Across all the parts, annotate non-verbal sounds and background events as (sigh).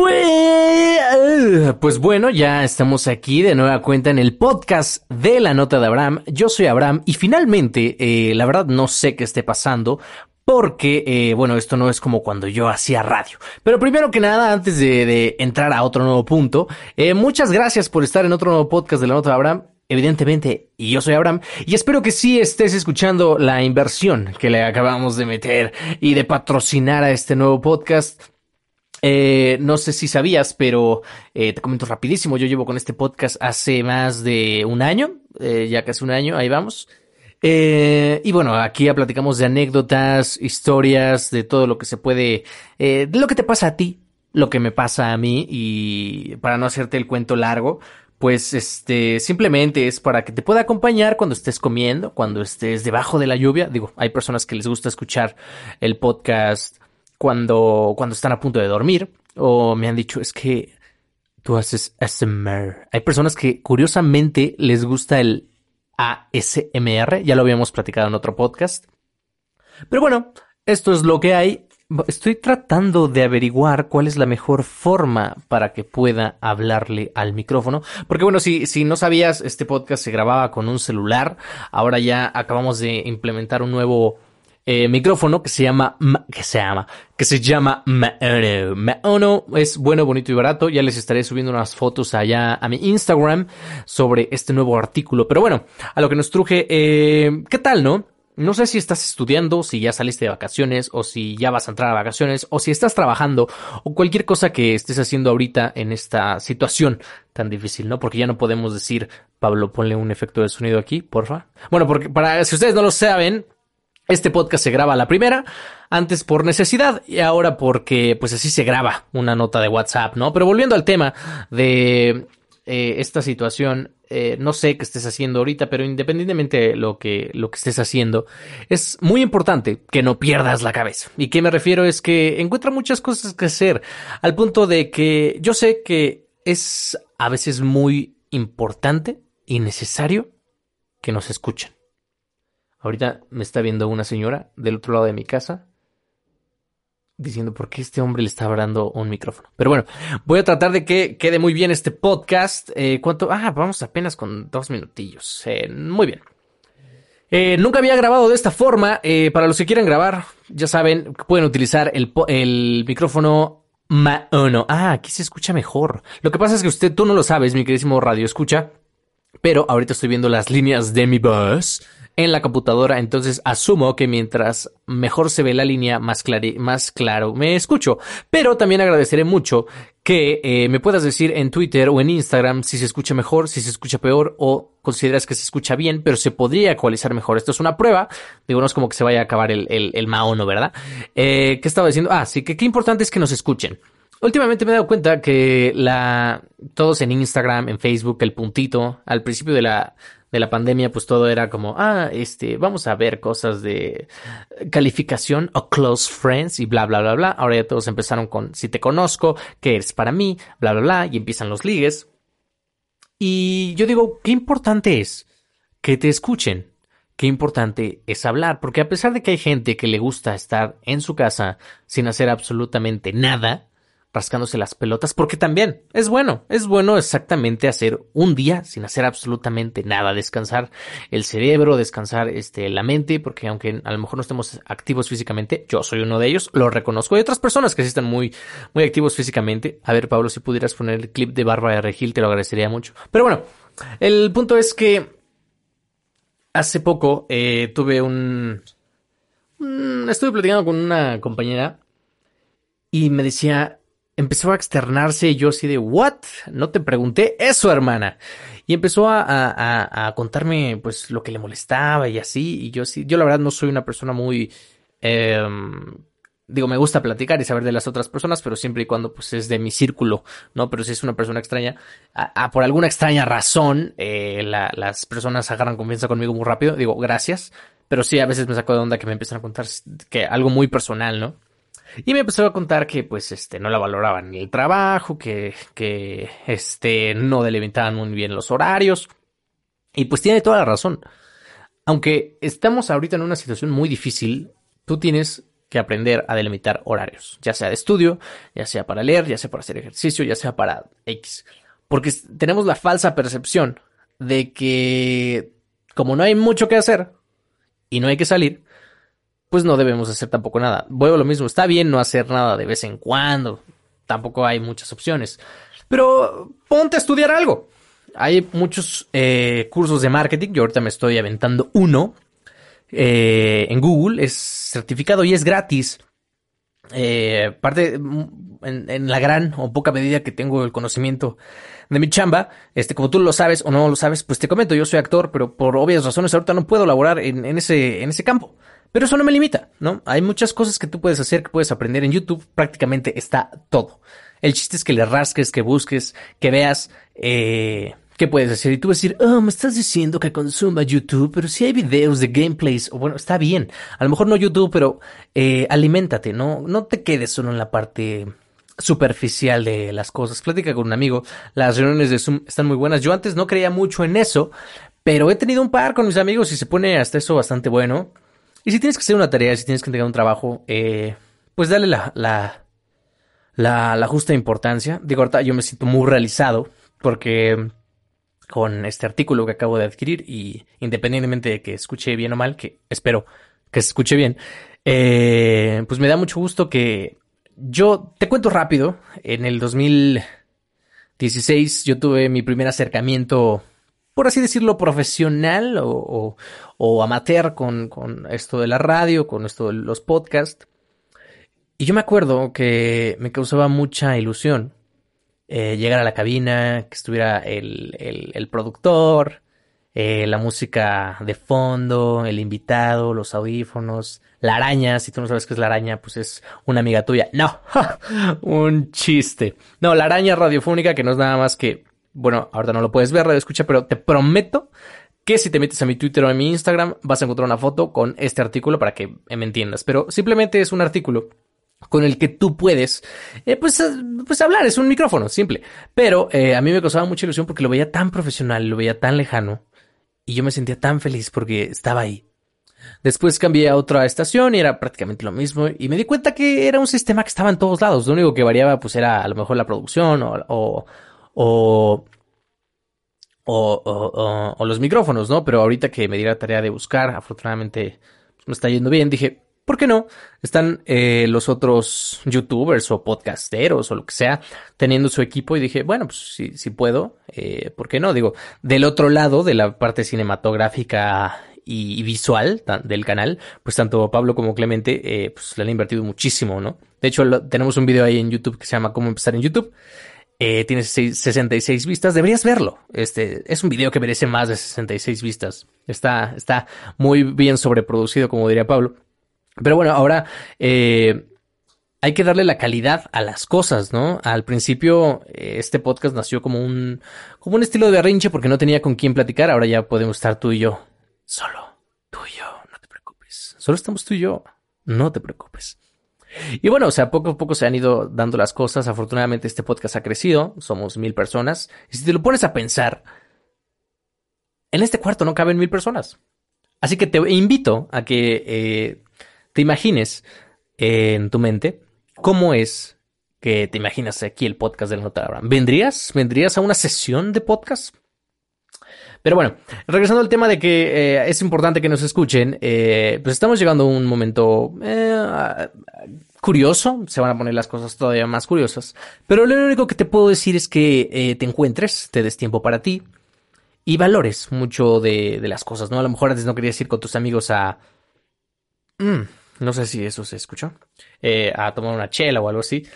Pues, pues bueno, ya estamos aquí de nueva cuenta en el podcast de la nota de Abraham. Yo soy Abraham y finalmente, eh, la verdad no sé qué esté pasando porque, eh, bueno, esto no es como cuando yo hacía radio. Pero primero que nada, antes de, entrar a otro nuevo punto, eh, muchas gracias por estar en otro nuevo podcast de la nota de Abraham. Evidentemente, y yo soy Abraham, y espero que sí estés escuchando la inversión que le acabamos de meter y de patrocinar a este nuevo podcast. Eh, no sé si sabías, pero eh, te comento rapidísimo. Yo llevo con este podcast hace más de un año, eh, ya casi un año, ahí vamos. y bueno, aquí ya platicamos de anécdotas, historias, de todo lo que se puede, de lo que te pasa a ti, lo que me pasa a mí, y para no hacerte el cuento largo, pues este simplemente es para que te pueda acompañar cuando estés comiendo, cuando estés debajo de la lluvia. Digo, hay personas que les gusta escuchar el podcast cuando, cuando están a punto de dormir o me han dicho es que tú haces ASMR. Hay personas que curiosamente les gusta el ASMR, ya lo habíamos platicado en otro podcast. Pero bueno, esto es lo que hay. Estoy tratando de averiguar cuál es la mejor forma para que pueda hablarle al micrófono. Porque bueno, si, si no sabías, este podcast se grababa con un celular. Ahora ya acabamos de implementar un nuevo eh, micrófono que se llama, que se llama, que se llama Maono. Maono es bueno, bonito y barato. Ya les estaré subiendo unas fotos allá a mi Instagram sobre este nuevo artículo. Pero bueno, a lo que nos truje, eh, ¿qué tal, no? No sé si estás estudiando, si ya saliste de vacaciones, o si ya vas a entrar a vacaciones, o si estás trabajando, o cualquier cosa que estés haciendo ahorita en esta situación tan difícil, ¿no? Porque ya no podemos decir, Pablo, ponle un efecto de sonido aquí, porfa. Bueno, porque para, si ustedes no lo saben, este podcast se graba la primera, antes por necesidad y ahora porque pues así se graba una nota de WhatsApp, ¿no? Pero volviendo al tema de eh, esta situación, eh, no sé qué estés haciendo ahorita, pero independientemente de lo que, lo que estés haciendo, es muy importante que no pierdas la cabeza. ¿Y qué me refiero? Es que encuentra muchas cosas que hacer, al punto de que yo sé que es a veces muy importante y necesario que nos escuchen. Ahorita me está viendo una señora del otro lado de mi casa diciendo por qué este hombre le está hablando un micrófono. Pero bueno, voy a tratar de que quede muy bien este podcast. Eh, ¿Cuánto? Ah, vamos apenas con dos minutillos. Eh, muy bien. Eh, nunca había grabado de esta forma. para los que quieran grabar, ya saben, pueden utilizar el, el micrófono Maono. Ah, aquí se escucha mejor. Lo que pasa es que usted, tú no lo sabes, mi queridísimo radio escucha. Pero ahorita estoy viendo las líneas de mi voz en la computadora, entonces asumo que mientras mejor se ve la línea, más, más claro me escucho. Pero también agradeceré mucho que eh, me puedas decir en Twitter o en Instagram si se escucha mejor, si se escucha peor o consideras que se escucha bien, pero se podría ecualizar mejor. Esto es una prueba. Digo, no es como que se vaya a acabar el maono, ¿verdad? Eh, ¿Qué estaba diciendo? Ah, sí, que qué importante es que nos escuchen. Últimamente me he dado cuenta que todos en Instagram, en Facebook, el puntito, al principio de la, de la pandemia, pues todo era como, ah, este, vamos a ver cosas de calificación o close friends y bla, bla, bla, bla. Ahora ya todos empezaron con, si te conozco, que eres para mí, bla, bla, bla, y empiezan los ligues. Y yo digo, qué importante es que te escuchen. Qué importante es hablar, porque a pesar de que hay gente que le gusta estar en su casa sin hacer absolutamente nada, rascándose las pelotas, porque también es bueno, es bueno exactamente hacer un día sin hacer absolutamente nada, descansar el cerebro, descansar este, la mente, porque aunque a lo mejor no estemos activos físicamente, yo soy uno de ellos, lo reconozco. Hay otras personas que sí están muy, muy activos físicamente. A ver, Pablo, si pudieras poner el clip de Bárbara Regil, te lo agradecería mucho. Pero bueno, el punto es que hace poco eh, tuve un... Estuve platicando con una compañera y me decía, empezó a externarse y yo así de, ¿what? No te pregunté eso, hermana. Y empezó a, contarme pues lo que le molestaba y así. Y yo sí, yo la verdad no soy una persona muy... Em, digo, me gusta platicar y saber de las otras personas, pero siempre y cuando pues es de mi círculo, ¿no? Pero si es una persona extraña, por alguna extraña razón, eh, las personas agarran confianza conmigo muy rápido. Digo, gracias. Pero sí, a veces me saco de onda que me empiezan a contar que algo muy personal, ¿no? Y me empezó a contar que, pues, este, no la valoraban el trabajo, que, que, este, no delimitaban muy bien los horarios. Y pues tiene toda la razón. Aunque estamos ahorita en una situación muy difícil, tú tienes que aprender a delimitar horarios, ya sea de estudio, ya sea para leer, ya sea para hacer ejercicio, ya sea para X. Porque tenemos la falsa percepción de que como no hay mucho que hacer y no hay que salir, pues no debemos hacer tampoco nada. Vuelvo lo mismo, está bien no hacer nada de vez en cuando, tampoco hay muchas opciones, pero ponte a estudiar algo. Hay muchos eh, cursos de marketing, yo ahorita me estoy aventando uno eh, en Google, es certificado y es gratis. Eh, parte mm, en, la gran o poca medida que tengo el conocimiento de mi chamba, este, como tú lo sabes o no lo sabes, pues te comento, yo soy actor, pero por obvias razones ahorita no puedo laborar en, en, ese, en ese campo. Pero eso no me limita, ¿no? Hay muchas cosas que tú puedes hacer, que puedes aprender en YouTube, prácticamente está todo. El chiste es que le rasques, que busques, que veas, eh, ¿Qué puedes decir? Y tú vas a decir, oh, me estás diciendo que consuma YouTube, pero si hay videos de gameplays, o bueno, está bien. A lo mejor no YouTube, pero eh, aliméntate, ¿no? No te quedes solo en la parte superficial de las cosas. Platica con un amigo. Las reuniones de Zoom están muy buenas. Yo antes no creía mucho en eso, pero he tenido un par con mis amigos y se pone hasta eso bastante bueno. Y si tienes que hacer una tarea, si tienes que entregar un trabajo, eh, pues dale la, la, la, justa importancia. Digo, ahorita yo me siento muy realizado porque con este artículo que acabo de adquirir y independientemente de que escuche bien o mal, que espero que se escuche bien, eh, pues me da mucho gusto que yo te cuento rápido, en el 2016 yo tuve mi primer acercamiento, por así decirlo, profesional o, amateur con, esto de la radio, con esto de los podcasts. Y yo me acuerdo que me causaba mucha ilusión eh, llegar a la cabina, que estuviera el, el, productor, eh, la música de fondo, el invitado, los audífonos, la araña, si tú no sabes qué es la araña, pues es una amiga tuya. No, (laughs) un chiste. No, la araña radiofónica que no es nada más que, bueno, ahorita no lo puedes ver, radio escucha, pero te prometo que si te metes a mi Twitter o a mi Instagram vas a encontrar una foto con este artículo para que me entiendas. Pero simplemente es un artículo con el que tú puedes, eh, pues, eh, pues hablar, es un micrófono, simple. Pero eh, a mí me causaba mucha ilusión porque lo veía tan profesional, lo veía tan lejano y yo me sentía tan feliz porque estaba ahí. Después cambié a otra estación y era prácticamente lo mismo y me di cuenta que era un sistema que estaba en todos lados. Lo único que variaba pues era a lo mejor la producción o, o, o o, o, los micrófonos, ¿no? Pero ahorita que me di la tarea de buscar, afortunadamente pues, me está yendo bien, dije, ¿Por qué no? Están eh, los otros youtubers o podcasteros o lo que sea teniendo su equipo y dije, bueno, pues si, puedo, eh, ¿por qué no? Digo, del otro lado, de la parte cinematográfica y, visual del canal, pues tanto Pablo como Clemente, eh, pues le han invertido muchísimo, ¿no? De hecho, tenemos un video ahí en YouTube que se llama Cómo empezar en YouTube. Eh, tiene 66 vistas, deberías verlo. Este es un video que merece más de 66 vistas. Está, está muy bien sobreproducido, como diría Pablo. Pero bueno, ahora eh, hay que darle la calidad a las cosas, ¿no? Al principio eh, este podcast nació como un, como un estilo de berrinche porque no tenía con quién platicar. Ahora ya podemos estar tú y yo. Solo tú y yo, no te preocupes. Solo estamos tú y yo, no te preocupes. Y bueno, o sea, poco a poco se han ido dando las cosas. Afortunadamente este podcast ha crecido. Somos mil personas. Y si te lo pones a pensar, en este cuarto no caben mil personas. Así que te invito a que eh, te imagines en tu mente cómo es que te imaginas aquí el podcast del Nota Abraham. ¿Vendrías? ¿Vendrías a una sesión de podcast? Pero bueno, regresando al tema de que eh, es importante que nos escuchen, eh, pues estamos llegando a un momento eh, curioso, se van a poner las cosas todavía más curiosas, pero lo único que te puedo decir es que te encuentres, te des tiempo para ti y valores mucho de, las cosas, ¿no? A lo mejor antes no querías ir con tus amigos a... Mm, no sé si eso se escuchó. Eh, a tomar una chela o algo así.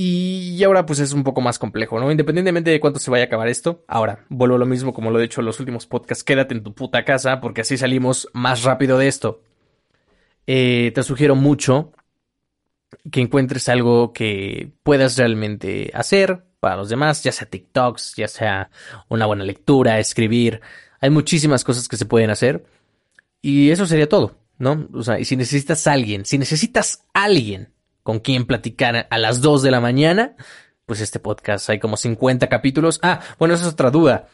Y ahora pues es un poco más complejo, ¿no? Independientemente de cuánto se vaya a acabar esto. Ahora, vuelvo a lo mismo como lo he dicho en los últimos podcasts. Quédate en tu puta casa porque así salimos más rápido de esto. Eh, te sugiero mucho que encuentres algo que puedas realmente hacer para los demás, ya sea TikToks, ya sea una buena lectura, escribir. Hay muchísimas cosas que se pueden hacer. Y eso sería todo. ¿no? O sea, y si necesitas alguien, si necesitas alguien con quien platicar a las 2 de la mañana, pues este podcast hay como 50 capítulos. Ah, bueno, esa es otra duda.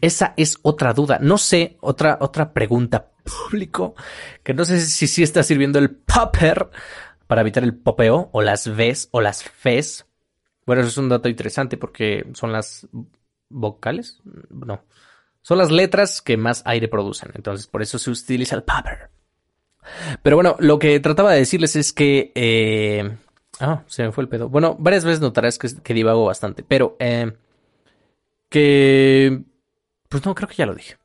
Esa es otra duda. No sé, otra, otra pregunta público que no sé si sí está sirviendo el popper para evitar el popeo o las Vs o las Fs. Bueno, eso es un dato interesante porque son las vocales, no, son las letras que más aire producen. Entonces, por eso se utiliza el popper. Pero bueno, lo que trataba de decirles es que... Eh... Ah, se me fue el pedo. Bueno, varias veces notarás que, que divago bastante, pero... Eh, que... Pues no, creo que ya lo dije.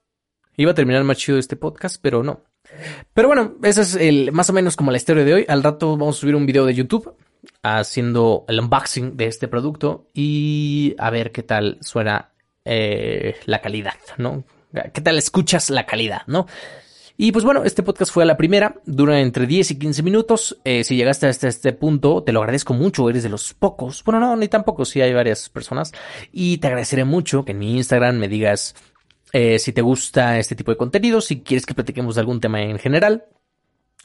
Iba a terminar más chido este podcast, pero no. Pero bueno, esa es el, más o menos como la historia de hoy. Al rato vamos a subir un video de YouTube haciendo el unboxing de este producto y a ver qué tal suena eh, la calidad, ¿no? ¿Qué tal escuchas la calidad, ¿no? Y pues bueno, este podcast fue a la primera, dura entre 10 y 15 minutos. Eh, si llegaste hasta este punto, te lo agradezco mucho, eres de los pocos. Bueno, no, ni tampoco, sí hay varias personas. Y te agradeceré mucho que en mi Instagram me digas eh, si te gusta este tipo de contenido, si quieres que platiquemos de algún tema en general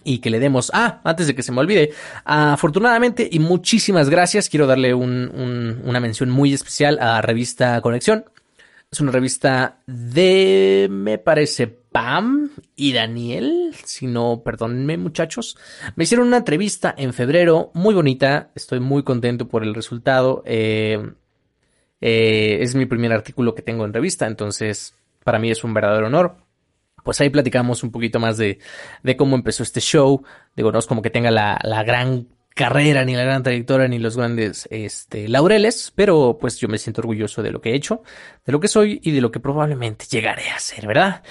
y que le demos, ah, antes de que se me olvide, afortunadamente y muchísimas gracias, quiero darle una mención muy especial a Revista Conexión. Es una revista de, me parece, Pam y Daniel, si no, perdónenme muchachos. Me hicieron una entrevista en febrero, muy bonita, estoy muy contento por el resultado. Eh, eh, es mi primer artículo que tengo en revista, entonces para mí es un verdadero honor. Pues ahí platicamos un poquito más de, cómo empezó este show. Digo, no es como que tenga la, la gran carrera, ni la gran trayectoria, ni los grandes este, laureles, pero pues yo me siento orgulloso de lo que he hecho, de lo que soy y de lo que probablemente llegaré a ser, ¿verdad?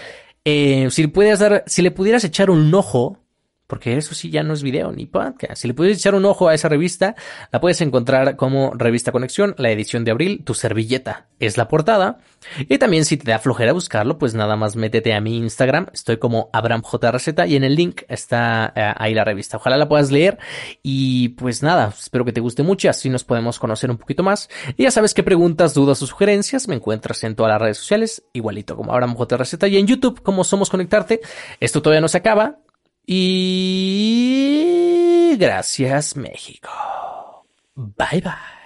Eh, si, puedes dar, si le pudieras echar un ojo porque eso sí ya no es video ni podcast. Si le puedes echar un ojo a esa revista, la puedes encontrar como Revista Conexión, la edición de abril, tu servilleta es la portada. Y también si te da flojera buscarlo, pues nada más métete a mi Instagram, estoy como AbramJRZ y en el link está eh, ahí la revista. Ojalá la puedas leer y pues nada, espero que te guste mucho así nos podemos conocer un poquito más. Y ya sabes qué preguntas, dudas o sugerencias me encuentras en todas las redes sociales, igualito como AbramJRZ y en YouTube como Somos Conectarte. Esto todavía no se acaba. Y gracias México. Bye bye.